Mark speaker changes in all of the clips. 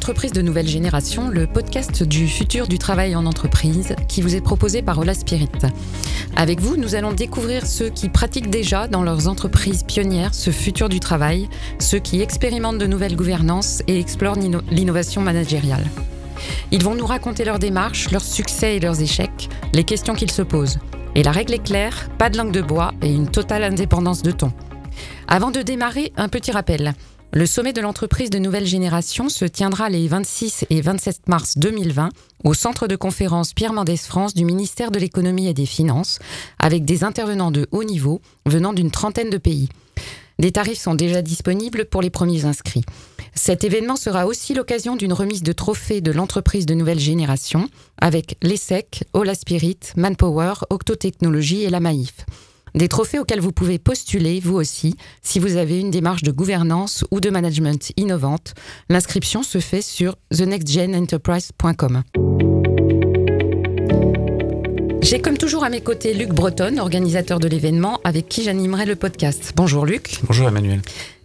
Speaker 1: L'entreprise de nouvelle génération, le podcast du futur du travail en entreprise qui vous est proposé par Ola Spirit. Avec vous, nous allons découvrir ceux qui pratiquent déjà dans leurs entreprises pionnières ce futur du travail, ceux qui expérimentent de nouvelles gouvernances et explorent l'innovation managériale. Ils vont nous raconter leurs démarches, leurs succès et leurs échecs, les questions qu'ils se posent. Et la règle est claire, pas de langue de bois et une totale indépendance de ton. Avant de démarrer, un petit rappel. Le sommet de l'entreprise de nouvelle génération se tiendra les 26 et 27 mars 2020 au centre de conférence Pierre Mendès France du ministère de l'économie et des finances, avec des intervenants de haut niveau venant d'une trentaine de pays. Des tarifs sont déjà disponibles pour les premiers inscrits. Cet événement sera aussi l'occasion d'une remise de trophées de l'entreprise de nouvelle génération avec l'ESSEC, Ola Spirit, Manpower, Octotechnologie et la Maïf. Des trophées auxquels vous pouvez postuler, vous aussi, si vous avez une démarche de gouvernance ou de management innovante. L'inscription se fait sur thenextgenenterprise.com. J'ai comme toujours à mes côtés Luc Breton, organisateur de l'événement, avec qui j'animerai le podcast. Bonjour Luc.
Speaker 2: Bonjour Emmanuel.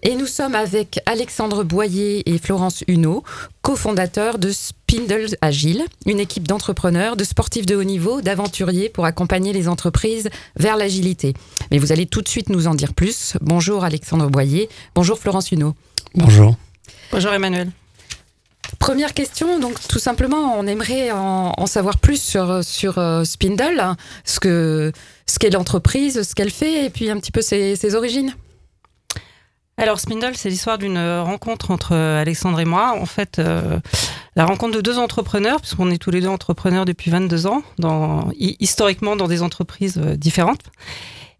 Speaker 1: Et nous sommes avec Alexandre Boyer et Florence Huneau, cofondateurs de Spindle Agile, une équipe d'entrepreneurs, de sportifs de haut niveau, d'aventuriers pour accompagner les entreprises vers l'agilité. Mais vous allez tout de suite nous en dire plus. Bonjour Alexandre Boyer. Bonjour Florence Huneau.
Speaker 3: Bonjour.
Speaker 4: Bonjour Emmanuel.
Speaker 1: Première question, donc tout simplement, on aimerait en, savoir plus sur, sur euh, Spindle, ce que ce qu'est l'entreprise, ce qu'elle fait, et puis un petit peu ses, origines.
Speaker 4: Alors Spindle, c'est l'histoire d'une rencontre entre euh, Alexandre et moi. En fait, euh, la rencontre de deux entrepreneurs, puisqu'on est tous les deux entrepreneurs depuis 22 ans, dans, historiquement dans des entreprises différentes.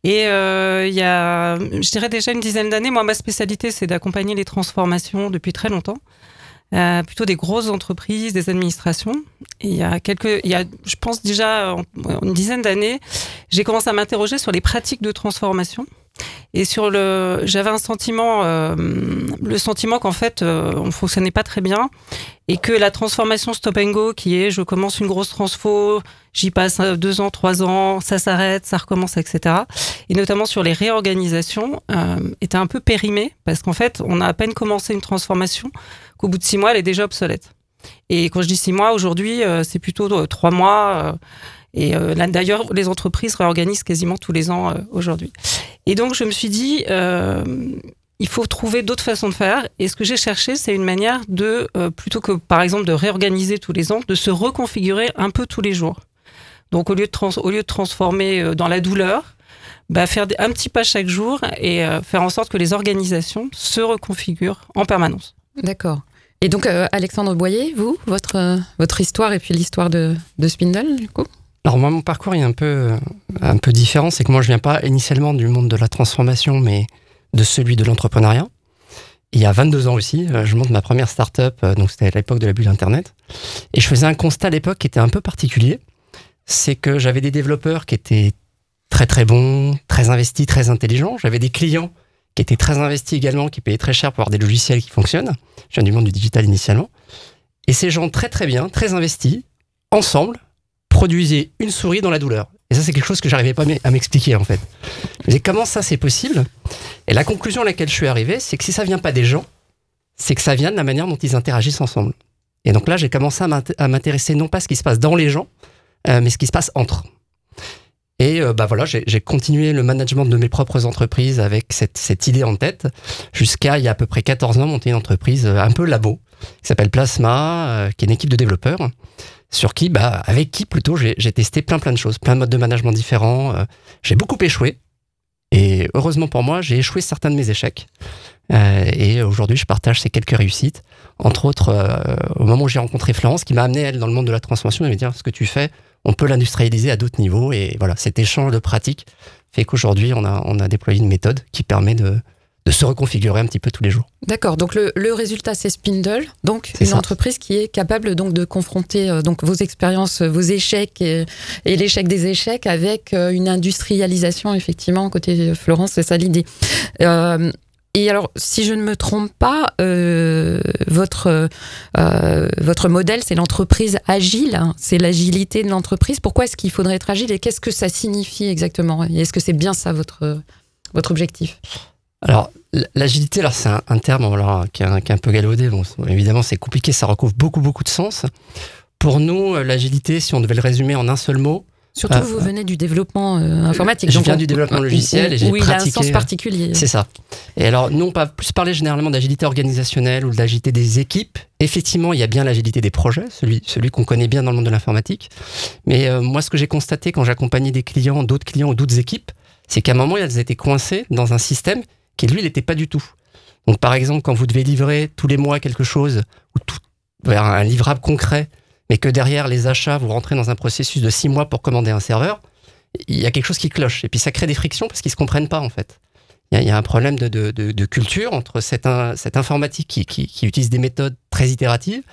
Speaker 4: Et il y a, je dirais déjà une dizaine d'années, moi, ma spécialité, c'est d'accompagner les transformations depuis très longtemps. Euh, plutôt des grosses entreprises, des administrations. Il y a quelques, il y a, je pense déjà une dizaine d'années, j'ai commencé à m'interroger sur les pratiques de transformation. Et sur le, j'avais un sentiment, euh, le sentiment qu'en fait, euh, on fonctionnait pas très bien et que la transformation stop and go, qui est, je commence une grosse transfo, j'y passe deux ans, trois ans, ça s'arrête, ça recommence, etc. Et notamment sur les réorganisations, euh, était un peu périmée parce qu'en fait, on a à peine commencé une transformation qu'au bout de six mois, elle est déjà obsolète. Et quand je dis six mois, aujourd'hui, euh, c'est plutôt euh, trois mois. Et euh, là, d'ailleurs, les entreprises réorganisent quasiment tous les ans euh, aujourd'hui. Et donc, je me suis dit, euh, il faut trouver d'autres façons de faire. Et ce que j'ai cherché, c'est une manière de, plutôt que par exemple de réorganiser tous les ans, de se reconfigurer un peu tous les jours. Donc, au lieu de, au lieu de transformer dans la douleur, bah, faire un petit pas chaque jour et faire en sorte que les organisations se reconfigurent en permanence.
Speaker 1: D'accord. Et donc, Alexandre Boyer, vous, votre, votre histoire et puis l'histoire de Spindle, du coup?
Speaker 3: Alors moi, mon parcours est un peu, un peu différent. C'est que moi, je viens pas initialement du monde de la transformation, mais de celui de l'entrepreneuriat. Il y a 22 ans aussi, euh, je monte ma première start-up, euh, donc c'était à l'époque de la bulle Internet. Et je faisais un constat à l'époque qui était un peu particulier. C'est que j'avais des développeurs qui étaient très très bons, très investis, très intelligents. J'avais des clients qui étaient très investis également, qui payaient très cher pour avoir des logiciels qui fonctionnent. Je viens du monde du digital initialement. Et ces gens très très bien, très investis, ensemble, produisait une souris dans la douleur. Et ça, c'est quelque chose que j'arrivais pas à m'expliquer, en fait. Mais comment ça, c'est possible? Et la conclusion à laquelle je suis arrivé, c'est que si ça vient pas des gens, c'est que ça vient de la manière dont ils interagissent ensemble. Et donc là, j'ai commencé à m'intéresser non pas à ce qui se passe dans les gens, euh, mais ce qui se passe entre. Et euh, bah voilà, j'ai continué le management de mes propres entreprises avec cette, cette idée en tête, jusqu'à il y a à peu près 14 ans, monter une entreprise euh, un peu labo, qui s'appelle Plasma, qui est une équipe de développeurs, sur qui, bah, avec qui plutôt, j'ai testé plein plein de choses, plein de modes de management différents. Euh, j'ai beaucoup échoué. Et heureusement pour moi, j'ai échoué certains de mes échecs. Euh, et aujourd'hui, je partage ces quelques réussites. Entre autres, euh, au moment où j'ai rencontré Florence, qui m'a amené, elle, dans le monde de la transformation, elle m'a dit, ce que tu fais, on peut l'industrialiser à d'autres niveaux. Et voilà, cet échange de pratiques fait qu'aujourd'hui, on a, on a déployé une méthode qui permet de, de se reconfigurer un petit peu tous les jours.
Speaker 1: D'accord. Donc le, résultat c'est Spindle, donc une entreprise qui est capable donc de confronter euh, donc vos expériences, vos échecs et, l'échec des échecs avec euh, une industrialisation effectivement côté Florence, c'est ça l'idée. Euh, et alors, si je ne me trompe pas, votre, votre modèle, c'est l'entreprise agile, hein. c'est l'agilité de l'entreprise. Pourquoi est-ce qu'il faudrait être agile et qu'est-ce que ça signifie exactement? Est-ce que c'est bien ça votre, votre objectif?
Speaker 3: Alors, l'agilité, alors c'est un, terme alors, qui, est un, qui, est un, peu galvaudé. Bon, évidemment, c'est compliqué, ça recouvre beaucoup, beaucoup de sens. Pour nous, l'agilité, si on devait le résumer en un seul mot,
Speaker 1: Surtout, vous venez du développement euh, informatique.
Speaker 3: Je viens du développement logiciel et j'ai
Speaker 1: pratiqué. il a un sens particulier.
Speaker 3: C'est ça. Et alors, nous, on va plus parler généralement d'agilité organisationnelle ou d'agilité des équipes. Effectivement, il y a bien l'agilité des projets, celui, celui qu'on connaît bien dans le monde de l'informatique. Mais euh, moi, ce que j'ai constaté quand j'accompagnais des clients, d'autres clients ou d'autres équipes, c'est qu'à un moment, elles étaient coincées dans un système qui, lui, n'était pas du tout. Donc, par exemple, quand vous devez livrer tous les mois quelque chose, ou tout, un livrable concret, mais que derrière les achats, vous rentrez dans un processus de six mois pour commander un serveur, il y a quelque chose qui cloche. Et puis ça crée des frictions parce qu'ils ne se comprennent pas en fait. Il y, a un problème de, culture entre cette, informatique qui, utilise des méthodes très itératives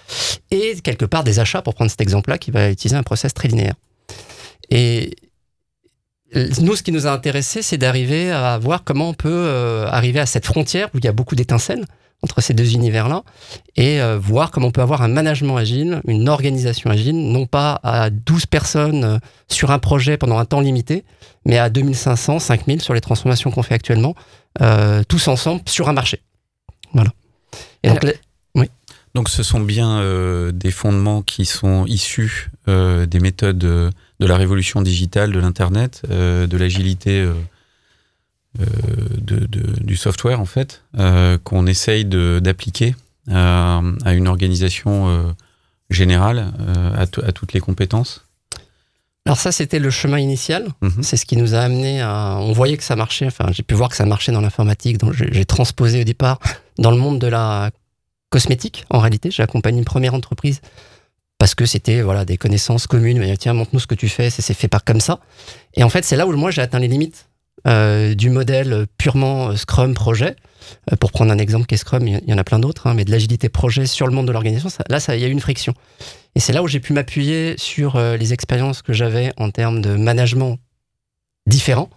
Speaker 3: et quelque part des achats, pour prendre cet exemple-là, qui va utiliser un process très linéaire. Et nous, ce qui nous a intéressé, c'est d'arriver à voir comment on peut euh, arriver à cette frontière où il y a beaucoup d'étincelles entre ces deux univers-là et euh, voir comment on peut avoir un management agile, une organisation agile, non pas à 12 personnes euh, sur un projet pendant un temps limité, mais à 2500, 5000 sur les transformations qu'on fait actuellement, euh, tous ensemble sur un marché. Voilà.
Speaker 2: Et donc, oui. donc ce sont bien des fondements qui sont issus des méthodes de la révolution digitale, de l'Internet, de l'agilité euh, de, du software en fait euh, qu'on essaye d'appliquer à, une organisation euh, générale à, à, toutes les compétences
Speaker 3: alors ça, c'était le chemin initial. Mhm. C'est ce qui nous a amené à... On voyait que ça marchait. Enfin, j'ai pu voir que ça marchait dans l'informatique. Donc, j'ai transposé au départ dans le monde de la cosmétique. En réalité, j'ai accompagné une première entreprise parce que c'était voilà des connaissances communes. Mais tiens, montre-nous ce que tu fais. C'est fait par comme ça. Et en fait, c'est là où moi j'ai atteint les limites euh, du modèle purement euh, Scrum projet. Euh, pour prendre un exemple qui est Scrum, il y en a plein d'autres, hein, mais de l'agilité projet sur le monde de l'organisation, là, il y a eu une friction. Et c'est là où j'ai pu m'appuyer sur les expériences que j'avais en termes de management différents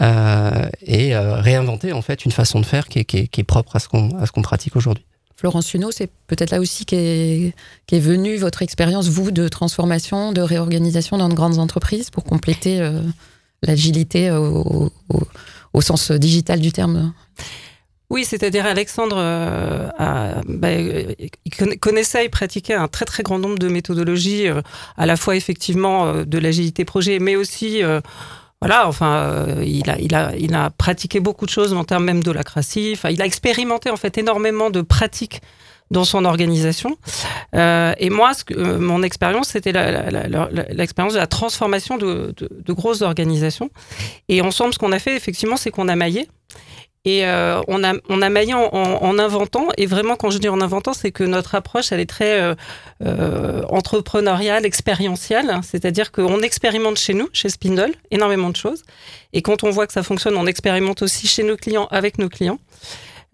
Speaker 3: et réinventer en fait une façon de faire qui est, propre à ce qu'on pratique aujourd'hui.
Speaker 1: Florence Huneau, c'est peut-être là aussi qu'est est, venue votre expérience, vous, de transformation, de réorganisation dans de grandes entreprises pour compléter l'agilité au, sens digital du terme?
Speaker 4: Oui, c'est-à-dire Alexandre euh, bah, connaissait et pratiquait un très très grand nombre de méthodologies, euh, à la fois effectivement euh, de l'agilité projet, mais aussi voilà, enfin, il a, il, a, il a pratiqué beaucoup de choses en termes même d'holacratie. Enfin, il a expérimenté en fait énormément de pratiques dans son organisation. Euh, et moi, euh, mon expérience, c'était l'expérience de la transformation de, de, grosses organisations. Et ensemble, ce qu'on a fait, effectivement, c'est qu'on a maillé. Et euh, on, a, on a maillé en, en, inventant. Et vraiment, quand je dis en inventant, c'est que notre approche, elle est très entrepreneuriale, expérientielle. C'est-à-dire qu'on expérimente chez nous, chez Spindle, énormément de choses. Et quand on voit que ça fonctionne, on expérimente aussi chez nos clients, avec nos clients.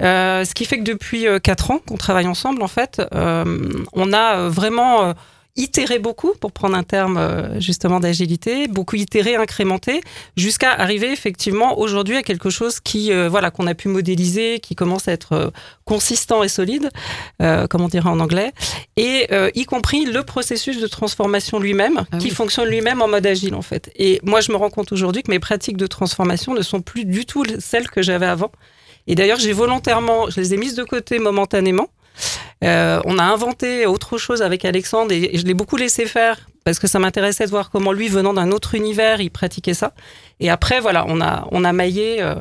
Speaker 4: Euh, ce qui fait que depuis euh, quatre ans qu'on travaille ensemble, en fait, euh, on a vraiment itéré beaucoup, pour prendre un terme justement d'agilité, beaucoup itéré, incrémenté, jusqu'à arriver effectivement aujourd'hui à quelque chose qui, voilà, qu'on a pu modéliser, qui commence à être consistant et solide, comme on dirait en anglais, et y compris le processus de transformation lui-même, ah qui fonctionne lui-même en mode agile en fait. Et moi, je me rends compte aujourd'hui que mes pratiques de transformation ne sont plus du tout celles que j'avais avant. Et d'ailleurs, j'ai volontairement, je les ai mises de côté momentanément. Euh, on a inventé autre chose avec Alexandre et, je l'ai beaucoup laissé faire parce que ça m'intéressait de voir comment lui, venant d'un autre univers, il pratiquait ça. Et après, voilà, on a, on a maillé. Euh,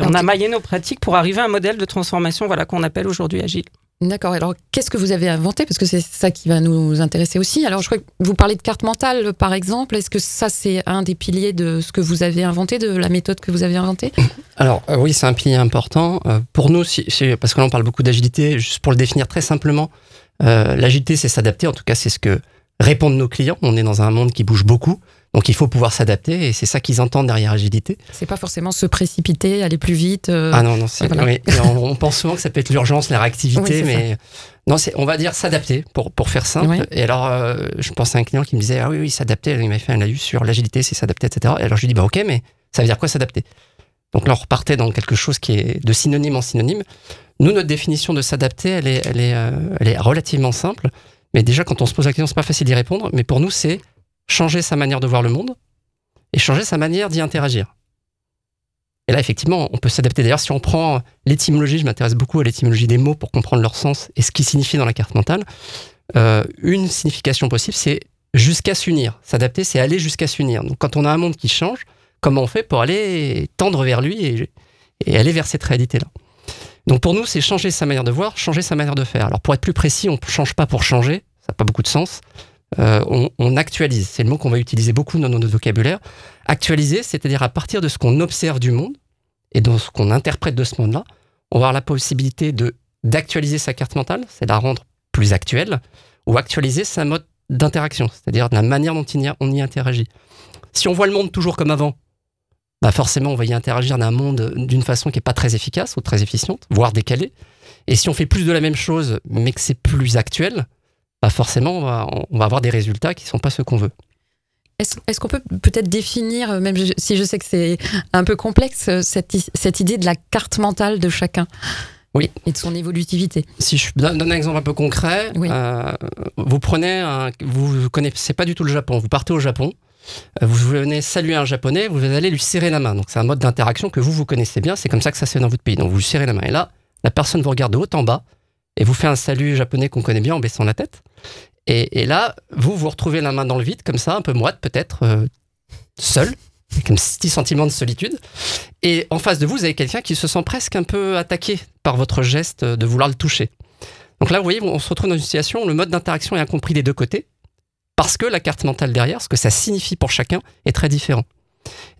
Speaker 4: on a maillé nos pratiques pour arriver à un modèle de transformation voilà, qu'on appelle aujourd'hui agile.
Speaker 1: D'accord. Alors, qu'est-ce que vous avez inventé? Parce que c'est ça qui va nous intéresser aussi. Alors, je crois que vous parlez de carte mentale, par exemple. Est-ce que ça, c'est un des piliers de ce que vous avez inventé, de la méthode que vous avez inventée?
Speaker 3: Alors, euh, oui, c'est un pilier important. Euh, pour nous, parce que là, on parle beaucoup d'agilité, juste pour le définir très simplement, euh, l'agilité, c'est s'adapter. En tout cas, c'est ce que répondent nos clients. On est dans un monde qui bouge beaucoup. Donc il faut pouvoir s'adapter et c'est ça qu'ils entendent derrière agilité.
Speaker 1: C'est pas forcément se précipiter, aller plus vite.
Speaker 3: Euh, ah non, non, oui, on, pense souvent que ça peut être l'urgence, la réactivité, mais non, c'est, on va dire s'adapter pour, pour faire simple. Et alors, euh, je pense à un client qui me disait, ah oui, oui, s'adapter, il m'a fait un laïus sur l'agilité, c'est s'adapter, etc. Et alors je lui dis, bah ok, mais ça veut dire quoi s'adapter? Donc là, on repartait dans quelque chose qui est de synonyme en synonyme. Nous, notre définition de s'adapter, elle est, elle est, euh, elle est relativement simple. Mais déjà, quand on se pose la question, c'est pas facile d'y répondre. Mais pour nous, c'est changer sa manière de voir le monde et changer sa manière d'y interagir. Et là, effectivement, on peut s'adapter. D'ailleurs, si on prend l'étymologie, je m'intéresse beaucoup à l'étymologie des mots pour comprendre leur sens et ce qui signifie dans la carte mentale. Euh, une signification possible, c'est jusqu'à s'unir. S'adapter, c'est aller jusqu'à s'unir. Donc, quand on a un monde qui change, comment on fait pour aller tendre vers lui et, aller vers cette réalité-là? Donc, pour nous, c'est changer sa manière de voir, changer sa manière de faire. Alors, pour être plus précis, on ne change pas pour changer, ça n'a pas beaucoup de sens. Euh, on, actualise, c'est le mot qu'on va utiliser beaucoup dans notre vocabulaire. Actualiser, c'est-à-dire à partir de ce qu'on observe du monde et de ce qu'on interprète de ce monde-là, on va avoir la possibilité de d'actualiser sa carte mentale, c'est la rendre plus actuelle, ou actualiser sa mode d'interaction, c'est-à-dire de la manière dont on y interagit. Si on voit le monde toujours comme avant, bah forcément on va y interagir d'un monde d'une façon qui n'est pas très efficace ou très efficiente, voire décalée. Et si on fait plus de la même chose, mais que c'est plus actuel, bah forcément on va, on va avoir des résultats qui ne sont pas ceux qu'on veut.
Speaker 1: Est-ce qu'on peut peut-être définir, euh, même si je sais que c'est un peu complexe, euh, cette, cette, idée de la carte mentale de chacun
Speaker 3: oui.
Speaker 1: Et de son évolutivité.
Speaker 3: Si je donne un exemple un peu concret, euh, vous prenez, un, vous ne connaissez pas du tout le Japon, vous partez au Japon, vous venez saluer un japonais, vous allez lui serrer la main. Donc c'est un mode d'interaction que vous, vous connaissez bien, c'est comme ça que ça se fait dans votre pays. Donc vous lui serrez la main. Et là, la personne vous regarde de haut en bas et vous fait un salut japonais qu'on connaît bien en baissant la tête. Et, là, vous, vous retrouvez la main dans le vide, comme ça, un peu moite peut-être, euh, seul, avec un petit sentiment de solitude. Et en face de vous, vous avez quelqu'un qui se sent presque un peu attaqué par votre geste de vouloir le toucher. Donc là, vous voyez, on se retrouve dans une situation où le mode d'interaction est incompris des deux côtés, parce que la carte mentale derrière, ce que ça signifie pour chacun, est très différent.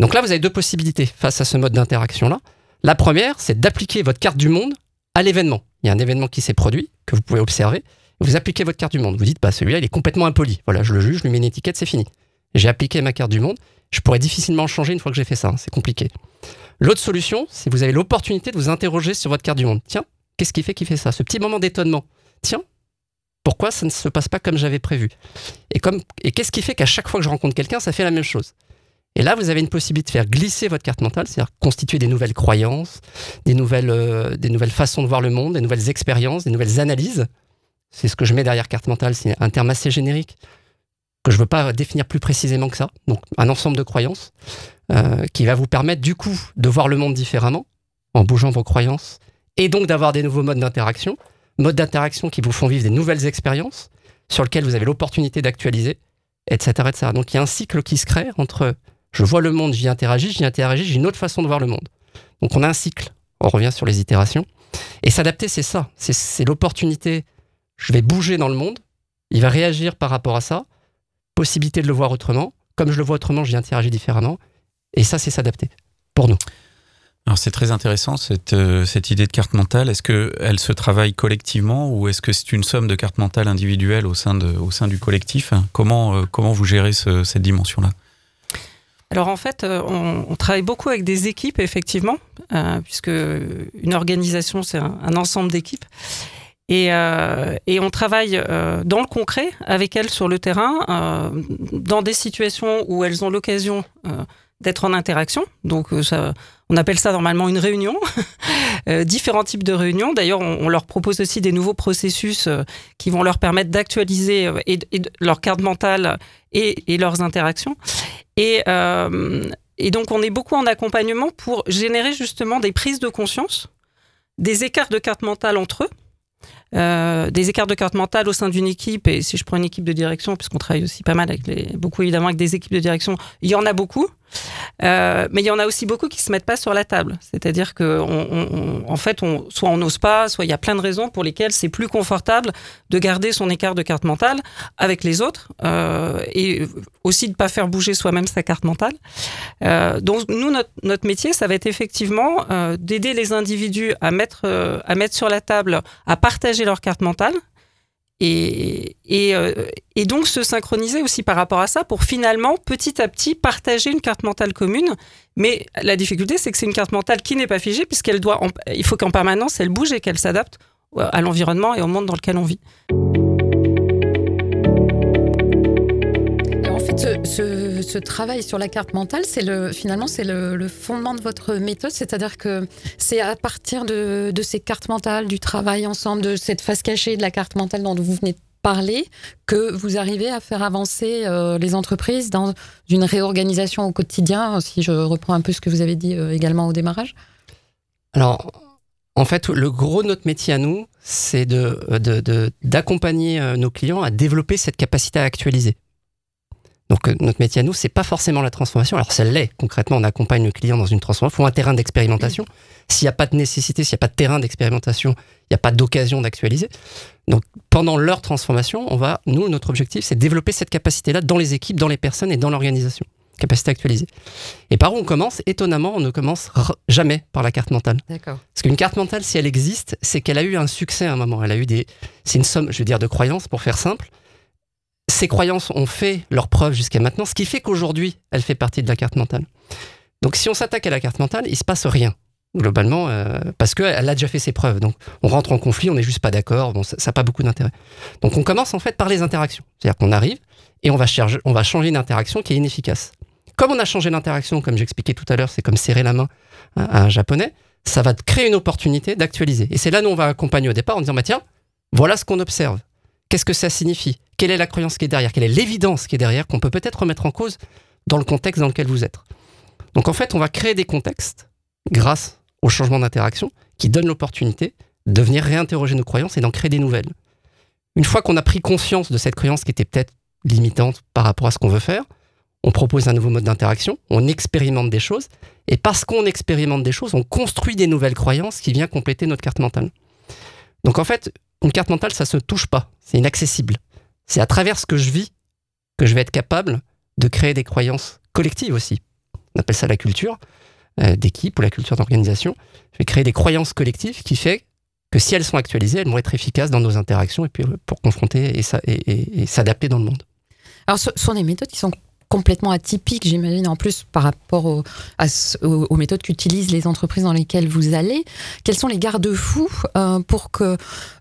Speaker 3: Donc là, vous avez deux possibilités face à ce mode d'interaction-là. La première, c'est d'appliquer votre carte du monde à l'événement. Il y a un événement qui s'est produit, que vous pouvez observer, vous appliquez votre carte du monde. Vous dites, bah, celui-là, il est complètement impoli. Voilà, je le juge, je lui mets une étiquette, c'est fini. J'ai appliqué ma carte du monde. Je pourrais difficilement changer une fois que j'ai fait ça. Hein, c'est compliqué. L'autre solution, c'est vous avez l'opportunité de vous interroger sur votre carte du monde. Tiens, qu'est-ce qui fait qu'il fait ça? Ce petit moment d'étonnement. Tiens, pourquoi ça ne se passe pas comme j'avais prévu? Et qu'est-ce qui fait qu'à chaque fois que je rencontre quelqu'un, ça fait la même chose? Et là, vous avez une possibilité de faire glisser votre carte mentale, c'est-à-dire constituer des nouvelles croyances, des nouvelles, euh, des nouvelles façons de voir le monde, des nouvelles expériences, des nouvelles analyses c'est ce que je mets derrière carte mentale, c'est un terme assez générique que je ne veux pas définir plus précisément que ça. Donc un ensemble de croyances euh, qui va vous permettre du coup de voir le monde différemment en bougeant vos croyances et donc d'avoir des nouveaux modes d'interaction, modes d'interaction qui vous font vivre des nouvelles expériences sur lesquelles vous avez l'opportunité d'actualiser, etc., etc. Donc il y a un cycle qui se crée entre je vois le monde, j'y interagis, j'y interagis, j'ai une autre façon de voir le monde. Donc on a un cycle, on revient sur les itérations. Et s'adapter, c'est ça, c'est l'opportunité. Je vais bouger dans le monde, il va réagir par rapport à ça, possibilité de le voir autrement, comme je le vois autrement, j'y interagis différemment, et ça, c'est s'adapter, pour nous.
Speaker 2: Alors c'est très intéressant cette, euh, cette idée de carte mentale. Est-ce qu'elle se travaille collectivement ou est-ce que c'est une somme de cartes mentales individuelles au sein, de, au sein du collectif? Comment, euh, comment vous gérez cette dimension-là?
Speaker 4: Alors en fait, euh, on, travaille beaucoup avec des équipes, effectivement, puisque une organisation, c'est un ensemble d'équipes. Et, euh, on travaille euh, dans le concret avec elles sur le terrain, euh, dans des situations où elles ont l'occasion euh, d'être en interaction. Donc, euh, ça, on appelle ça normalement une réunion. différents types de réunions. D'ailleurs, on, leur propose aussi des nouveaux processus qui vont leur permettre d'actualiser leur carte mentale et, leurs interactions. Et, donc, on est beaucoup en accompagnement pour générer justement des prises de conscience, des écarts de carte mentale entre eux euh, des écarts de carte mentale au sein d'une équipe, et si je prends une équipe de direction, puisqu'on travaille aussi pas mal avec beaucoup évidemment avec des équipes de direction, il y en a beaucoup. Euh, mais il y en a aussi beaucoup qui se mettent pas sur la table. C'est-à-dire que, en fait, soit on n'ose pas, soit il y a plein de raisons pour lesquelles c'est plus confortable de garder son écart de carte mentale avec les autres euh, et aussi de pas faire bouger soi-même sa carte mentale. Euh, donc nous, notre, notre, métier, ça va être effectivement d'aider les individus à mettre à mettre sur la table, à partager leur carte mentale et, et, euh, et, donc se synchroniser aussi par rapport à ça pour finalement petit à petit partager une carte mentale commune. Mais la difficulté, c'est que c'est une carte mentale qui n'est pas figée puisqu'elle doit, il faut qu'en permanence elle bouge et qu'elle s'adapte à l'environnement et au monde dans lequel on vit.
Speaker 1: Ce, travail sur la carte mentale, c'est le, finalement, c'est le, fondement de votre méthode, c'est-à-dire que c'est à partir de, ces cartes mentales, du travail ensemble, de cette face cachée de la carte mentale dont vous venez parler que vous arrivez à faire avancer les entreprises dans une réorganisation au quotidien, si je reprends un peu ce que vous avez dit également au démarrage
Speaker 3: Alors, en fait, le gros de notre métier à nous, c'est d'accompagner de, nos clients à développer cette capacité à actualiser. Donc euh, notre métier à nous, c'est pas forcément la transformation. Alors ça l'est. Concrètement, on accompagne le client dans une transformation. Il faut un terrain d'expérimentation. S'il n'y a pas de nécessité, s'il n'y a pas de terrain d'expérimentation, il n'y a pas d'occasion d'actualiser. Donc pendant leur transformation, on va, nous, notre objectif, c'est développer cette capacité-là dans les équipes, dans les personnes et dans l'organisation. Capacité actualisée. Et par où on commence? Étonnamment, on ne commence jamais par la carte mentale.
Speaker 1: D'accord.
Speaker 3: Parce qu'une carte mentale, si elle existe, c'est qu'elle a eu un succès à un moment. Elle a eu des, c'est une somme, je veux dire, de croyances, pour faire simple ces croyances ont fait leur preuve jusqu'à maintenant, ce qui fait qu'aujourd'hui, elle fait partie de la carte mentale. Donc si on s'attaque à la carte mentale, il se passe rien globalement, euh, parce qu'elle a déjà fait ses preuves. Donc, on rentre en conflit, on n'est juste pas d'accord, bon, ça n'a pas beaucoup d'intérêt. Donc, on commence en fait par les interactions. C'est-à-dire qu'on arrive et on va, changer une interaction qui est inefficace. Comme on a changé l'interaction, comme j'expliquais tout à l'heure, c'est comme serrer la main à un japonais, ça va créer une opportunité d'actualiser. Et c'est là où on va accompagner au départ en disant, bah, tiens, voilà ce qu'on observe. Qu'est-ce que ça signifie? Quelle est la croyance qui est derrière? Quelle est l'évidence qui est derrière qu'on peut peut-être remettre en cause dans le contexte dans lequel vous êtes? Donc en fait, on va créer des contextes grâce au changement d'interaction qui donnent l'opportunité de venir réinterroger nos croyances et d'en créer des nouvelles. Une fois qu'on a pris conscience de cette croyance qui était peut-être limitante par rapport à ce qu'on veut faire, on propose un nouveau mode d'interaction, on expérimente des choses, et parce qu'on expérimente des choses, on construit des nouvelles croyances qui viennent compléter notre carte mentale. Donc en fait, une carte mentale, ça se touche pas, c'est inaccessible. C'est à travers ce que je vis que je vais être capable de créer des croyances collectives aussi. On appelle ça la culture euh, d'équipe ou la culture d'organisation. Je vais créer des croyances collectives qui fait que si elles sont actualisées, elles vont être efficaces dans nos interactions et puis euh, pour confronter et, s'adapter dans le monde.
Speaker 1: Alors, ce sont des méthodes qui sont complètement atypique, j'imagine, en plus par rapport aux, méthodes qu'utilisent les entreprises dans lesquelles vous allez. Quels sont les garde-fous euh, pour que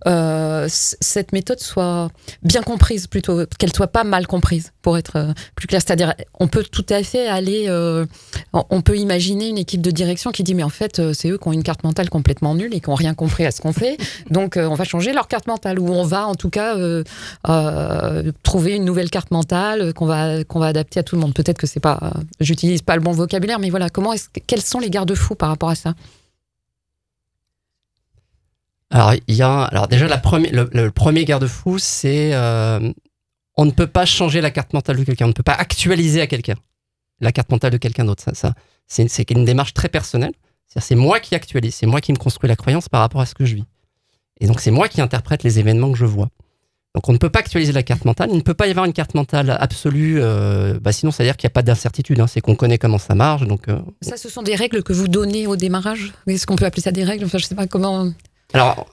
Speaker 1: euh, cette méthode soit bien comprise, plutôt qu'elle soit pas mal comprise, pour être euh, plus clair? C'est-à-dire, on peut tout à fait aller, on peut imaginer une équipe de direction qui dit mais en fait c'est eux qui ont une carte mentale complètement nulle et qui n'ont rien compris à ce qu'on fait, donc on va changer leur carte mentale ou on va en tout cas trouver une nouvelle carte mentale qu'on va qu'on va adapter à tout le monde. Peut-être que c'est pas, j'utilise pas le bon vocabulaire, mais voilà, comment quels sont les garde-fous par rapport à ça?
Speaker 3: Alors, il y a, alors déjà, le, premier garde-fou, c'est euh, on ne peut pas changer la carte mentale de quelqu'un, on ne peut pas actualiser à quelqu'un la carte mentale de quelqu'un d'autre. Ça, ça c'est une démarche très personnelle. C'est moi qui actualise, c'est moi qui me construis la croyance par rapport à ce que je vis. Et donc, c'est moi qui interprète les événements que je vois. Donc on ne peut pas actualiser la carte mentale. Il ne peut pas y avoir une carte mentale absolue. Euh, bah sinon, ça veut dire qu'il n'y a pas d'incertitude. Hein. C'est qu'on connaît comment ça marche. Donc, euh,
Speaker 1: ça, ce sont des règles que vous donnez au démarrage? Est-ce qu'on peut appeler ça des règles? Enfin, je ne sais pas comment.
Speaker 3: Alors,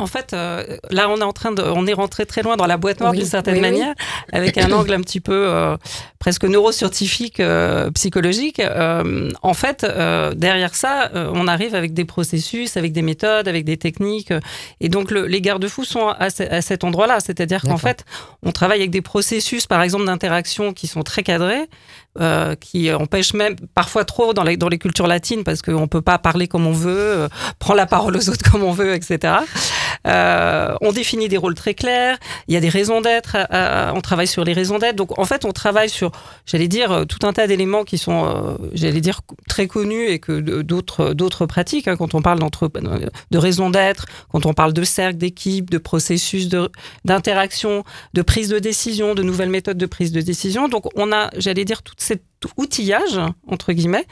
Speaker 4: en fait, euh, là, on est en train de, on est rentré très loin dans la boîte noire d'une certaine manière, avec un angle un petit peu euh, presque neuroscientifique, euh, psychologique. en fait, derrière ça, on arrive avec des processus, avec des méthodes, avec des techniques, et donc les garde-fous sont à, cet endroit-là. C'est-à-dire qu'en fait, on travaille avec des processus, par exemple, d'interaction qui sont très cadrés, euh, qui empêche même parfois trop dans les, dans les cultures latines parce qu'on ne peut pas parler comme on veut, euh, prendre la parole aux autres comme on veut, etc. Euh, on définit des rôles très clairs, il y a des raisons d'être, on travaille sur les raisons d'être. Donc en fait, on travaille sur, j'allais dire, tout un tas d'éléments qui sont, j'allais dire, très connus et que d'autres d'autres pratiquent. Hein, quand on parle de raison d'être, quand on parle de cercle, d'équipe, de processus d'interaction, de, de prise de décision, de nouvelles méthodes de prise de décision. Donc on a, j'allais dire, toutes cet outillage, entre guillemets,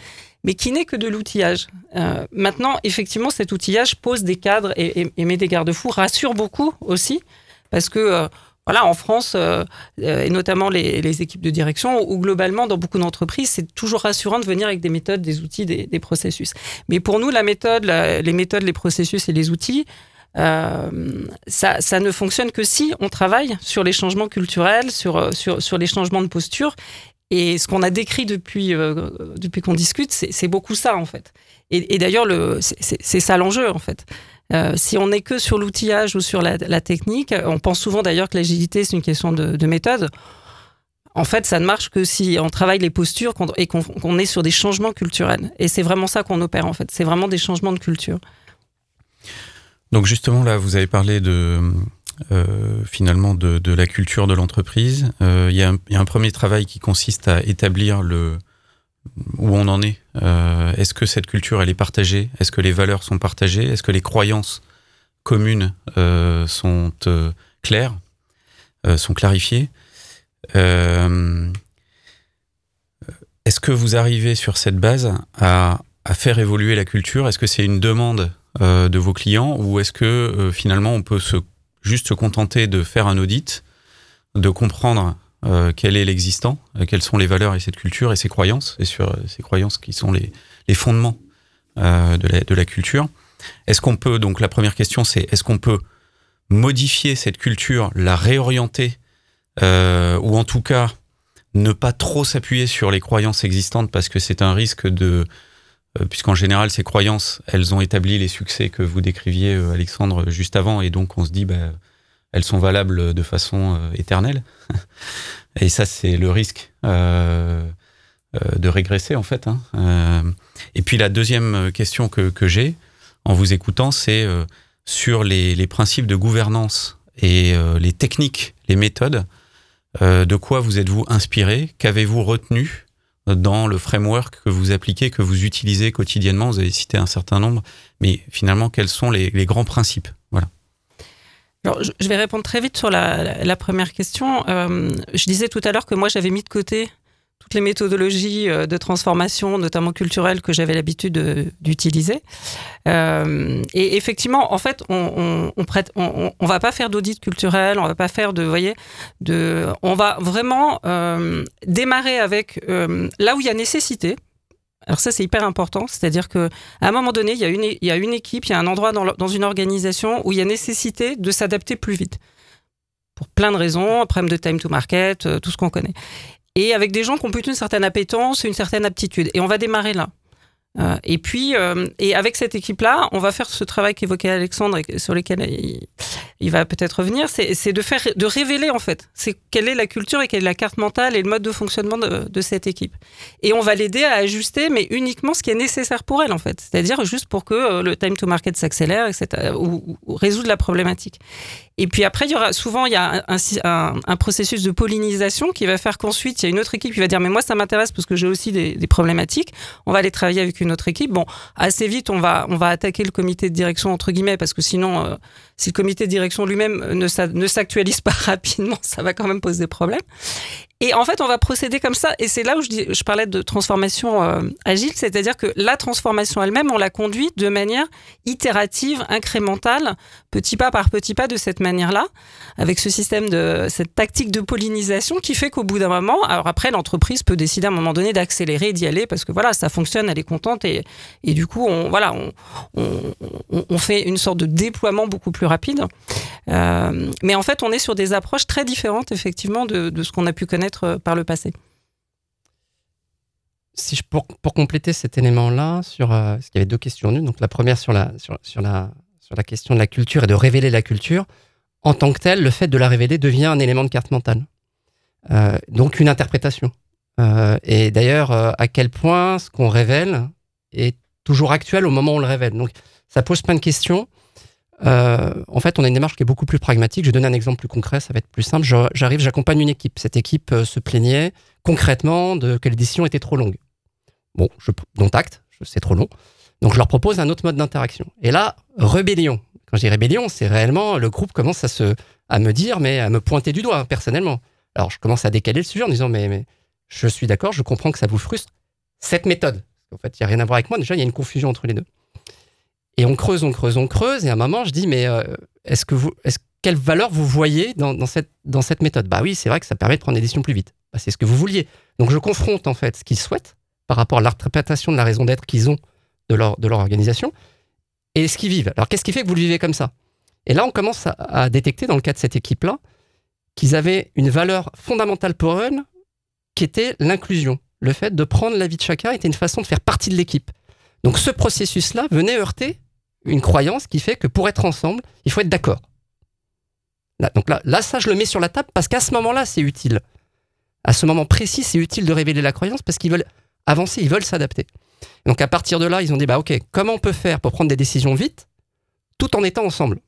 Speaker 4: mais qui n'est que de l'outillage. Euh, maintenant, effectivement, cet outillage pose des cadres et, met des garde-fous, rassure beaucoup aussi, parce que, euh, voilà, en France, euh, et notamment les, équipes de direction, ou globalement dans beaucoup d'entreprises, c'est toujours rassurant de venir avec des méthodes, des outils, des, processus. Mais pour nous, la méthode, les méthodes, les processus et les outils, ça, ça, ne fonctionne que si on travaille sur les changements culturels, sur, sur, sur les changements de posture et ce qu'on a décrit depuis, euh, depuis qu'on discute, c'est beaucoup ça, en fait. Et, d'ailleurs, c'est ça l'enjeu, en fait. Euh, si on n'est que sur l'outillage ou sur la, technique, on pense souvent d'ailleurs que l'agilité, c'est une question de, méthode. En fait, ça ne marche que si on travaille les postures et qu'on est sur des changements culturels. Et c'est vraiment ça qu'on opère, en fait. C'est vraiment des changements de culture.
Speaker 2: Donc justement, là, vous avez parlé de finalement de, la culture de l'entreprise. Il y, a un premier travail qui consiste à établir le, où on en est. Est-ce que cette culture elle est partagée? Est-ce que les valeurs sont partagées? Est-ce que les croyances communes sont claires, sont clarifiées? Est-ce que vous arrivez sur cette base à, faire évoluer la culture? Est-ce que c'est une demande euh, de vos clients? Ou est-ce que euh, finalement on peut se, juste se contenter de faire un audit, de comprendre euh, quel est l'existant, quelles sont les valeurs et cette culture et ses croyances, et sur ces croyances qui sont les, fondements de la, de, la, culture. Est-ce qu'on peut, donc la première question c'est, est-ce qu'on peut modifier cette culture, la réorienter, ou en tout cas ne pas trop s'appuyer sur les croyances existantes parce que c'est un risque de euh, puisqu'en général ces croyances elles ont établi les succès que vous décriviez euh, Alexandre juste avant. Et donc on se dit bah, elles sont valables de façon euh, éternelle. Et ça c'est le risque de régresser en fait hein. et puis la deuxième question que, j'ai en vous écoutant c'est sur les, principes de gouvernance et les techniques les méthodes euh, de quoi vous êtes-vous inspiré? Qu'avez-vous retenu dans le framework que vous appliquez, que vous utilisez quotidiennement Vous avez cité un certain nombre, mais finalement, quels sont les, grands principes? Voilà.
Speaker 4: Alors, je vais répondre très vite sur la, première question. Euh, je disais tout à l'heure que moi, j'avais mis de côté toutes les méthodologies euh, de transformation, notamment culturelles, que j'avais l'habitude d'utiliser. Euh, et effectivement, en fait, on, on, va pas faire d'audit culturel, on va pas faire de, voyez, de, on va vraiment euh, démarrer avec là où il y a nécessité. Alors ça, c'est hyper important, c'est-à-dire que à un moment donné, il y a une, il y a une équipe, il y a un endroit dans, dans une organisation où il y a nécessité de s'adapter plus vite pour plein de raisons, problème de time to market, tout ce qu'on connaît et avec des gens qui ont plutôt une certaine appétence, une certaine aptitude. Et on va démarrer là. Euh, et puis, euh, et avec cette équipe-là, on va faire ce travail qu'évoquait Alexandre et sur lequel il, va peut-être revenir, c'est de faire, de révéler en fait, c'est quelle est la culture et quelle est la carte mentale et le mode de fonctionnement de, cette équipe. Et on va l'aider à ajuster, mais uniquement ce qui est nécessaire pour elle en fait, c'est-à-dire juste pour que euh, le time to market s'accélère, etc., ou, ou résoudre la problématique. Et puis après, il y aura souvent il y a un, processus de pollinisation qui va faire qu'ensuite il y a une autre équipe qui va dire mais moi ça m'intéresse parce que j'ai aussi des, problématiques. On va aller travailler avec une autre équipe. Bon, assez vite on va on va attaquer le comité de direction entre guillemets parce que sinon euh, si le comité de direction lui-même ne s'actualise pas rapidement, ça va quand même poser des problèmes. Et en fait, on va procéder comme ça. Et c'est là où je, parlais de transformation euh, agile, c'est-à-dire que la transformation elle-même, on la conduit de manière itérative, incrémentale, petit pas par petit pas, de cette manière-là, avec ce système de cette tactique de pollinisation qui fait qu'au bout d'un moment, alors après, l'entreprise peut décider à un moment donné d'accélérer, d'y aller, parce que voilà, ça fonctionne, elle est contente, et, et du coup, on, voilà, on, on, fait une sorte de déploiement beaucoup plus rapide. Euh, mais en fait, on est sur des approches très différentes, effectivement, de ce qu'on a pu connaître euh, par le passé.
Speaker 3: Si pour, pour compléter cet élément-là, sur euh, ce qu'il y avait deux questions nues. Donc la première sur la, sur, la, sur la question de la culture et de révéler la culture. En tant que tel, le fait de la révéler devient un élément de carte mentale. Euh, donc une interprétation. et d'ailleurs, à quel point ce qu'on révèle est toujours actuel au moment où on le révèle. Donc ça pose plein de questions. Euh, en fait, on a une démarche qui est beaucoup plus pragmatique. Je vais donner un exemple plus concret, ça va être plus simple. J'arrive, j'accompagne une équipe. Cette équipe euh, se plaignait concrètement de que l'édition était trop longue. Bon, je dont acte, c'est trop long. Donc je leur propose un autre mode d'interaction. Et là, rébellion. Quand je dis rébellion, c'est réellement le groupe commence à se à me dire, mais à me pointer du doigt personnellement. Alors je commence à décaler le sujet en disant, mais, mais je suis d'accord, je comprends que ça vous frustre. Cette méthode, en fait, il n'y a rien à voir avec moi. Déjà, il y a une confusion entre les deux. Et on creuse, on creuse, on creuse. Et à un moment, je dis, mais euh, est-ce que vous, est-ce, quelle valeur vous voyez dans, cette, dans cette méthode? Bah oui, c'est vrai que ça permet de prendre l'édition plus vite. Bah, c'est ce que vous vouliez. Donc je confronte en fait ce qu'ils souhaitent par rapport à l'interprétation de la raison d'être qu'ils ont de leur, de leur organisation et ce qu'ils vivent. Alors qu'est-ce qui fait que vous le vivez comme ça? Et là, on commence à, à, détecter dans le cas de cette équipe-là qu'ils avaient une valeur fondamentale pour eux qui était l'inclusion. Le fait de prendre la vie de chacun était une façon de faire partie de l'équipe. Donc ce processus-là venait heurter une croyance qui fait que pour être ensemble, il faut être d'accord. donc là, là, ça, je le mets sur la table parce qu'à ce moment-là, c'est utile. À ce moment précis, c'est utile de révéler la croyance parce qu'ils veulent avancer, ils veulent s'adapter. Donc à partir de là, ils ont dit, bah ok, comment on peut faire pour prendre des décisions vite tout en étant ensemble?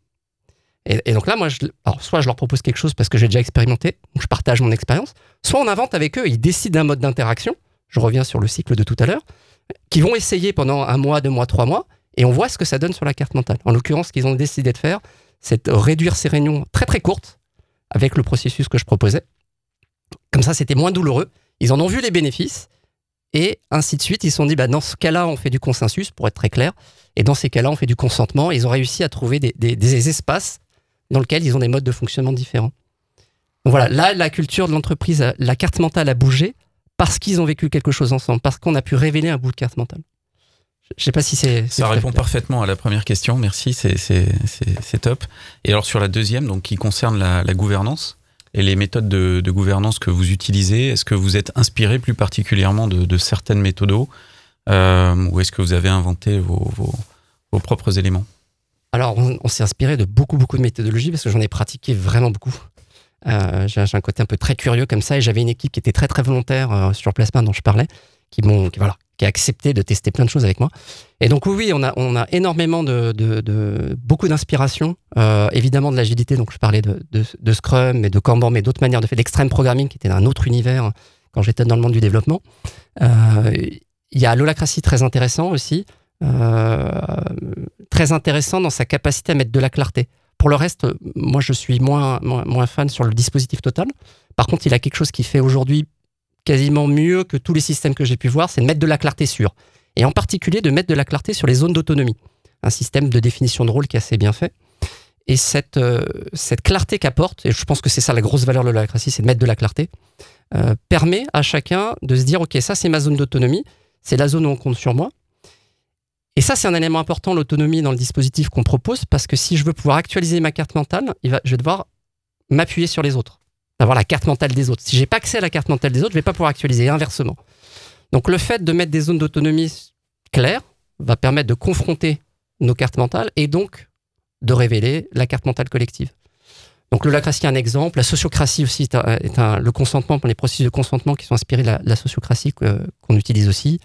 Speaker 3: Et, donc là, moi, je, alors, soit je leur propose quelque chose parce que j'ai déjà expérimenté, donc je partage mon expérience, soit on invente avec eux, ils décident d'un mode d'interaction, je reviens sur le cycle de tout à l'heure, qui vont essayer pendant un mois, deux mois, trois mois, et on voit ce que ça donne sur la carte mentale. En l'occurrence, ce qu'ils ont décidé de faire, c'est de réduire ces réunions très très courtes avec le processus que je proposais. Comme ça, c'était moins douloureux. Ils en ont vu les bénéfices. Et ainsi de suite, ils se sont dit, bah, dans ce cas-là, on fait du consensus, pour être très clair. Et dans ces cas-là, on fait du consentement. Ils ont réussi à trouver des, des espaces dans lesquels ils ont des modes de fonctionnement différents. Donc voilà, là, la culture de l'entreprise, la carte mentale a bougé parce qu'ils ont vécu quelque chose ensemble, parce qu'on a pu révéler un bout de carte mentale. Je sais pas si c'est.
Speaker 2: Ça répond parfaitement à la première question. Merci, c'est top. Et alors sur la deuxième, donc qui concerne la, gouvernance et les méthodes de, gouvernance que vous utilisez, est-ce que vous êtes inspiré plus particulièrement de, certaines méthodes euh, ou est-ce que vous avez inventé vos, propres éléments?
Speaker 3: Alors on, s'est inspiré de beaucoup beaucoup de méthodologies parce que j'en ai pratiqué vraiment beaucoup. Euh, j'ai un côté un peu très curieux comme ça et j'avais une équipe qui était très très volontaire euh, sur Plasma dont je parlais, qui m'ont voilà, qui a accepté de tester plein de choses avec moi. Et donc oui, on a, on a énormément de, de, beaucoup d'inspiration, euh, évidemment de l'agilité, donc je parlais de, de, Scrum, mais de Kanban, mais d'autres manières de faire, d'extreme programming, qui était un autre univers quand j'étais dans le monde du développement. Il y a l'holacratie très intéressant aussi, très intéressant dans sa capacité à mettre de la clarté. Pour le reste, moi je suis moins, moins, fan sur le dispositif total. Par contre, il a quelque chose qui fait aujourd'hui quasiment mieux que tous les systèmes que j'ai pu voir, c'est de mettre de la clarté sur. Et en particulier de mettre de la clarté sur les zones d'autonomie. Un système de définition de rôle qui est assez bien fait. Et cette, euh, cette clarté qu'apporte, et je pense que c'est ça la grosse valeur de l'holacratie, c'est de mettre de la clarté, euh, permet à chacun de se dire, OK, ça c'est ma zone d'autonomie, c'est la zone où on compte sur moi. Et ça, c'est un élément important, l'autonomie dans le dispositif qu'on propose, parce que si je veux pouvoir actualiser ma carte mentale, je vais devoir m'appuyer sur les autres d'avoir la carte mentale des autres. Si j'ai pas accès à la carte mentale des autres, je vais pas pouvoir actualiser, inversement. Donc le fait de mettre des zones d'autonomie claires va permettre de confronter nos cartes mentales et donc de révéler la carte mentale collective. Donc l'holacratie est un exemple, la sociocratie aussi est, un, le consentement, les processus de consentement qui sont inspirés de la, sociocratie qu'on utilise aussi.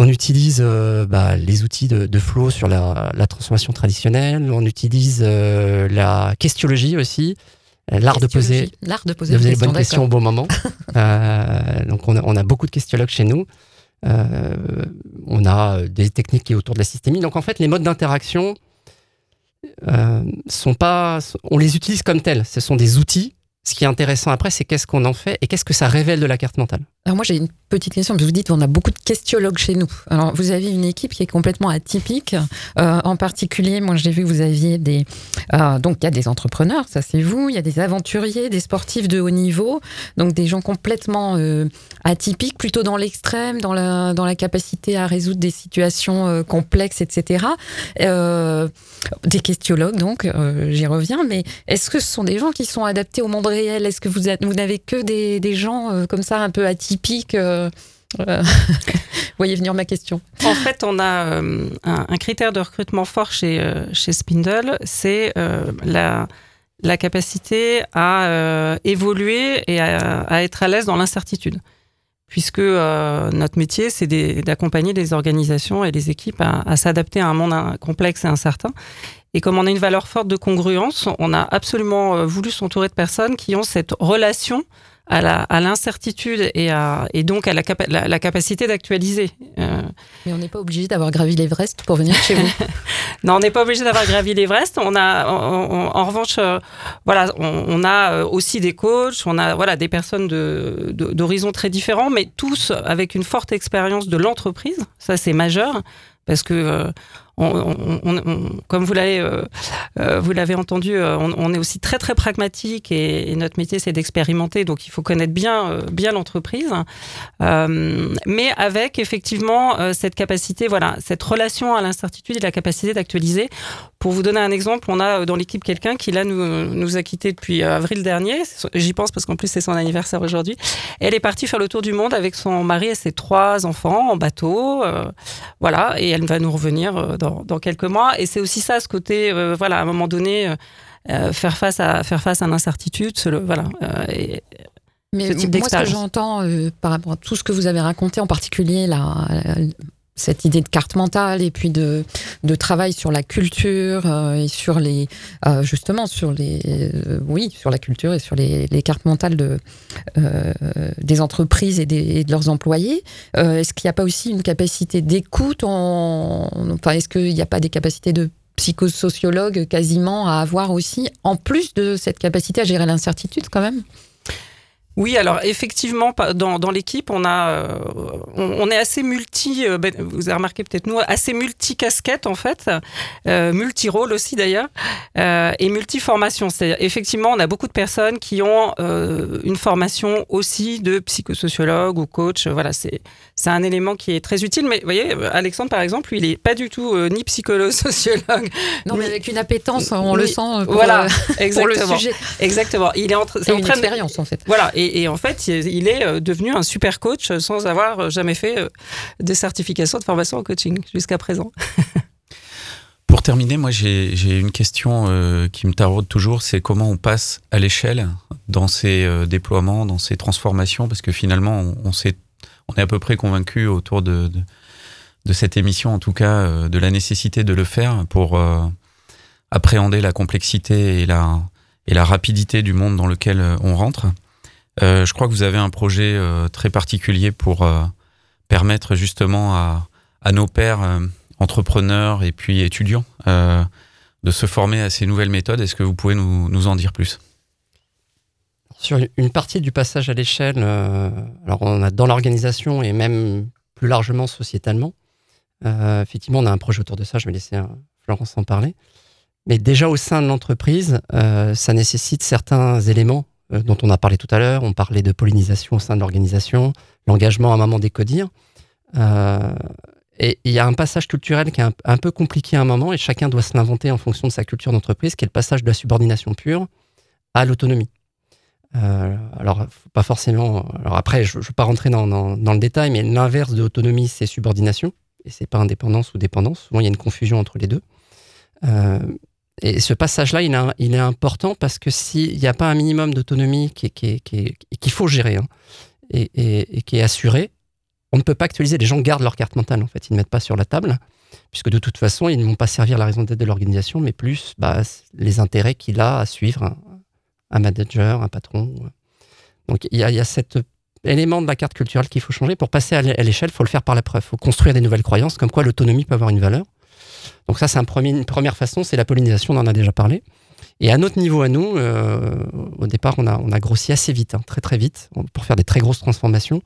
Speaker 3: On utilise euh, bah, les outils de, flow sur la, transformation traditionnelle, on utilise euh, la questiologie aussi, euh, l'art de poser,
Speaker 1: l'art de poser,
Speaker 3: les bonnes questions au bon moment. euh, donc on a, on a, beaucoup de questionologues chez nous. On a des techniques qui autour de la systémie. Donc en fait, les modes d'interaction sont pas, on les utilise comme tels. Ce sont des outils. Ce qui est intéressant après, c'est qu'est-ce qu'on en fait et qu'est-ce que ça révèle de la carte mentale.
Speaker 1: Alors moi j'ai une petite question, vous dites on a beaucoup de questiologues chez nous. Alors vous avez une équipe qui est complètement atypique. Euh, en particulier, moi j'ai vu que vous aviez des... Euh, donc il y a des entrepreneurs, ça c'est vous, il y a des aventuriers, des sportifs de haut niveau, donc des gens complètement euh, atypiques, plutôt dans l'extrême, dans la, dans la capacité à résoudre des situations complexes, etc. des questiologues donc, j'y reviens, mais est-ce que ce sont des gens qui sont adaptés au monde réel Est-ce que vous, n'avez que des, gens comme ça un peu atypiques typique euh, euh, voyez venir ma question.
Speaker 4: En fait, on a euh, un, critère de recrutement fort chez, chez Spindle, c'est la, capacité à évoluer et à, être à l'aise dans l'incertitude. Puisque notre métier, c'est d'accompagner les organisations et les équipes à s'adapter à un monde complexe et incertain. Et comme on a une valeur forte de congruence, on a absolument voulu s'entourer de personnes qui ont cette relation à l'incertitude et, et donc à la, la, capacité d'actualiser.
Speaker 1: Euh, Mais on n'est pas obligé d'avoir gravi l'Everest pour venir chez vous.
Speaker 4: non, on n'est pas obligé d'avoir gravi l'Everest. On a, en revanche, euh, voilà, on, a euh, aussi des coachs, on a voilà des personnes d'horizons de, très différents, mais tous avec une forte expérience de l'entreprise. Ça, c'est majeur parce que comme vous l'avez euh, euh, entendu, euh, on, est aussi très très pragmatique et, notre métier c'est d'expérimenter, donc il faut connaître bien l'entreprise, mais avec effectivement cette capacité, voilà, cette relation à l'incertitude et la capacité d'actualiser. Pour vous donner un exemple, on a dans l'équipe quelqu'un qui là nous, nous a quitté depuis avril dernier. J'y pense parce qu'en plus c'est son anniversaire aujourd'hui. Elle est partie faire le tour du monde avec son mari et ses trois enfants en bateau, voilà, et elle va nous revenir dans dans, quelques mois. Et c'est aussi ça, ce côté, euh, voilà, à un moment donné, euh, euh, faire face à faire face à l'incertitude, voilà. Et,
Speaker 1: mais moi, ce que j'entends par rapport à tout ce que vous avez raconté, en particulier la, cette idée de carte mentale et puis de, travail sur la culture et sur les justement sur les oui sur la culture et sur les, les cartes mentales de des entreprises et, de leurs employés. est-ce qu'il n'y a pas aussi une capacité d'écoute en, enfin est-ce qu'il n'y a pas des capacités de psychosociologue quasiment à avoir aussi, en plus de cette capacité à gérer l'incertitude quand même?
Speaker 4: Oui, alors effectivement, dans, dans l'équipe, on a, euh, on, est assez multi. Euh, ben, vous avez remarqué peut-être nous, assez multi casquette en fait, euh, multi rôle aussi d'ailleurs, euh, et multi formation. C'est effectivement, on a beaucoup de personnes qui ont une formation aussi de psychosociologue ou coach. Voilà, c'est c'est un élément qui est très utile. Mais vous voyez, Alexandre par exemple, lui, il est pas du tout ni psychologue, sociologue.
Speaker 1: Non, mais avec une appétence, on le sent. Pour,
Speaker 4: voilà, exactement. Pour le sujet. Exactement. Il est en,
Speaker 1: c'est une expérience en fait.
Speaker 4: Voilà, et et, en fait, il est euh, devenu un super coach sans avoir euh, jamais fait euh, de certification de formation en coaching jusqu'à présent.
Speaker 2: Pour terminer, moi j'ai une question qui me taraude toujours, c'est comment on passe à l'échelle dans ces déploiements, dans ces transformations, parce que finalement on, on, on est à peu près convaincu autour de, de, cette émission, en tout cas, de la nécessité de le faire pour appréhender la complexité et la, et la rapidité du monde dans lequel on rentre. Euh, je crois que vous avez un projet euh, très particulier pour euh, permettre justement à, à nos pères entrepreneurs et puis étudiants de se former à ces nouvelles méthodes. Est-ce que vous pouvez nous, nous en dire plus?
Speaker 3: Sur une partie du passage à l'échelle, alors on a dans l'organisation et même plus largement sociétalement, effectivement on a un projet autour de ça, je vais laisser Florence en parler. Mais déjà au sein de l'entreprise, ça nécessite certains éléments euh, dont on a parlé tout à l'heure. On parlait de pollinisation au sein de l'organisation, l'engagement à un moment des Euh, et il y a un passage culturel qui est un, peu compliqué à un moment et chacun doit se l'inventer en fonction de sa culture d'entreprise, qui est le passage de la subordination pure à l'autonomie. Euh, alors, pas forcément. Alors après, je ne veux pas rentrer dans, le détail, mais l'inverse de l'autonomie, c'est subordination, et c'est pas indépendance ou dépendance. Souvent, il y a une confusion entre les deux. Euh, et ce passage-là, il, est important parce que s'il n'y a pas un minimum d'autonomie qu'il qui, faut gérer hein, et, qui est assuré, on ne peut pas actualiser. Les gens gardent leur carte mentale, en fait. Ils ne mettent pas sur la table, puisque de toute façon, ils ne vont pas servir la raison d'être de l'organisation, mais plus bah, les intérêts qu'il a à suivre manager, un patron. Donc il y a, cet élément de la carte culturelle qu'il faut changer. Pour passer à l'échelle, il faut le faire par la preuve. Il faut construire des nouvelles croyances, comme quoi l'autonomie peut avoir une valeur. Donc ça, c'est un une première façon, c'est la pollinisation, on en a déjà parlé. Et à notre niveau à nous, euh, au départ, on a, on a grossi assez vite, hein, très très vite, pour faire des très grosses transformations.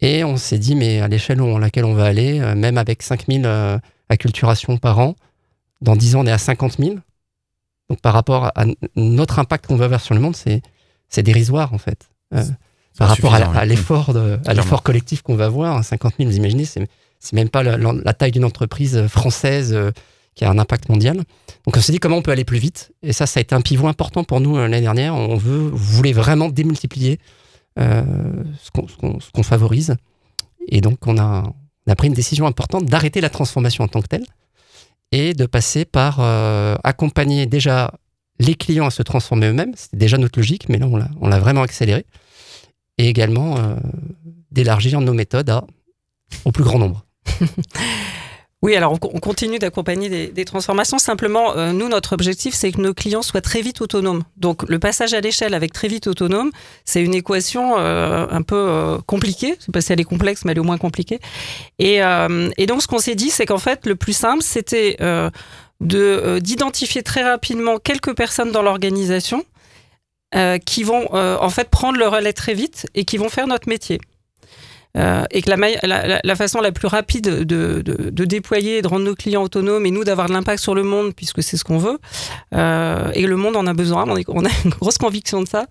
Speaker 3: Et on s'est dit, mais à l'échelle à laquelle on va aller, euh, même avec 5000 euh, acculturations par an, dans 10 ans, on est à 50 000. Donc par rapport à notre impact qu'on veut avoir sur le monde, c'est dérisoire en fait. par rapport à l'effort collectif qu'on va avoir, 50 000, vous imaginez, c'est même pas la, taille d'une entreprise française euh, qui a un impact mondial. Donc on s'est dit comment on peut aller plus vite. Et ça, ça a été un pivot important pour nous euh, l'année dernière. On veut, voulait vraiment démultiplier euh, ce qu'on favorise. Et donc on a, on a pris une décision importante d'arrêter la transformation en tant que telle et de passer par accompagner déjà les clients à se transformer eux-mêmes. C'était déjà notre logique, mais là on l'a vraiment accéléré. Et également d'élargir nos méthodes au plus grand nombre.
Speaker 4: Oui, alors on, continue d'accompagner des, transformations. Simplement, euh, nous, notre objectif, c'est que nos clients soient très vite autonomes. Donc, le passage à l'échelle avec très vite autonome, c'est une équation euh, un peu euh, compliquée. C'est pas si elle est complexe, mais elle est au moins compliquée. Et, donc, ce qu'on s'est dit, c'est qu'en fait, le plus simple, c'était de d'identifier très rapidement quelques personnes dans l'organisation qui vont en fait prendre le relais très vite et qui vont faire notre métier. Euh, et que la, façon la plus rapide de, de, de, déployer, de rendre nos clients autonomes et nous d'avoir de l'impact sur le monde, puisque c'est ce qu'on veut, euh, et le monde en a besoin, on, a une grosse conviction de ça,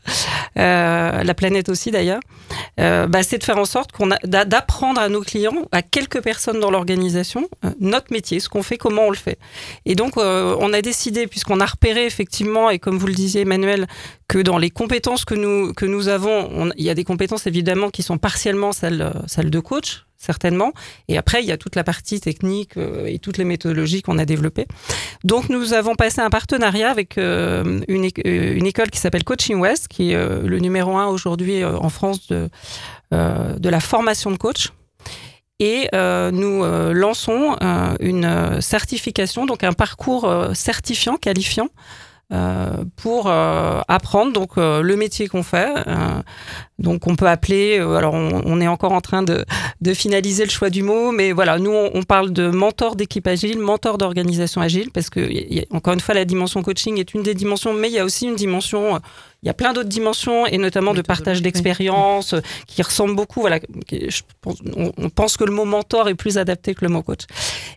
Speaker 4: euh, la planète aussi d'ailleurs, bah, c'est de faire en sorte qu'on d'apprendre à nos clients, à quelques personnes dans l'organisation, notre métier, ce qu'on fait, comment on le fait. Et donc on a décidé, puisqu'on a repéré effectivement, et comme vous le disiez Emmanuel, que dans les compétences que nous, que nous avons, il y a des compétences évidemment qui sont partiellement celles euh, celle de coach, certainement. Et après, il y a toute la partie technique euh, et toutes les méthodologies qu'on a développées. Donc, nous avons passé un partenariat avec euh, une, école qui s'appelle Coaching West, qui est le numéro un aujourd'hui en France de, de la formation de coach. Et nous lançons une certification, donc un parcours certifiant, qualifiant, euh, pour euh, apprendre donc euh, le métier qu'on fait. donc on peut appeler, alors on, est encore en train de, de, finaliser le choix du mot, mais voilà, nous on, parle de mentor d'équipe agile, mentor d'organisation agile, parce que encore une fois la dimension coaching est une des dimensions, mais il y a aussi une dimension il y a plein d'autres dimensions et notamment de partage d'expérience qui ressemblent beaucoup. Voilà, on pense que le mot mentor est plus adapté que le mot coach.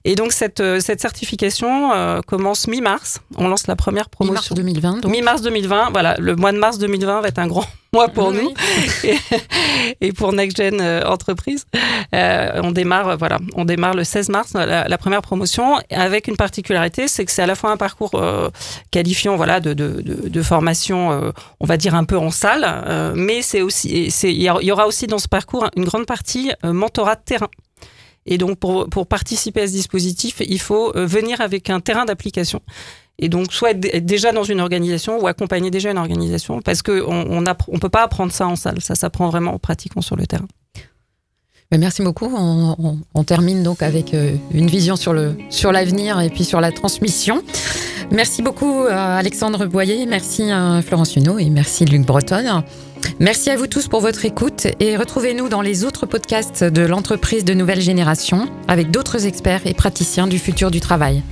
Speaker 4: Et donc cette, euh, cette certification euh, commence mi-mars. On lance la première promotion.
Speaker 1: Mi-mars 2020.
Speaker 4: Mi-mars 2020. Voilà, le mois de mars 2020 va être un grand mois pour nous et, pour Next Gen euh, Entreprise. on démarre, voilà, on démarre le 16 mars la, première promotion avec une particularité, c'est que c'est à la fois un parcours qualifiant, voilà, de, de, de, formation, on va dire un peu en salle, mais c'est aussi, il y aura aussi dans ce parcours une grande partie mentorat de terrain. Et donc, pour, pour participer à ce dispositif, il faut euh, venir avec un terrain d'application. Et donc, soit être déjà dans une organisation ou accompagner déjà une organisation, parce qu'on on peut pas apprendre ça en salle. Ça s'apprend vraiment en pratiquant sur le terrain.
Speaker 1: Merci beaucoup. On, termine donc avec euh, une vision sur l'avenir et puis sur la transmission. Merci beaucoup Alexandre Boyer, merci Florence Huneau et merci Luc Breton. Merci à vous tous pour votre écoute et retrouvez-nous dans les autres podcasts de l'entreprise de nouvelle génération avec d'autres experts et praticiens du futur du travail.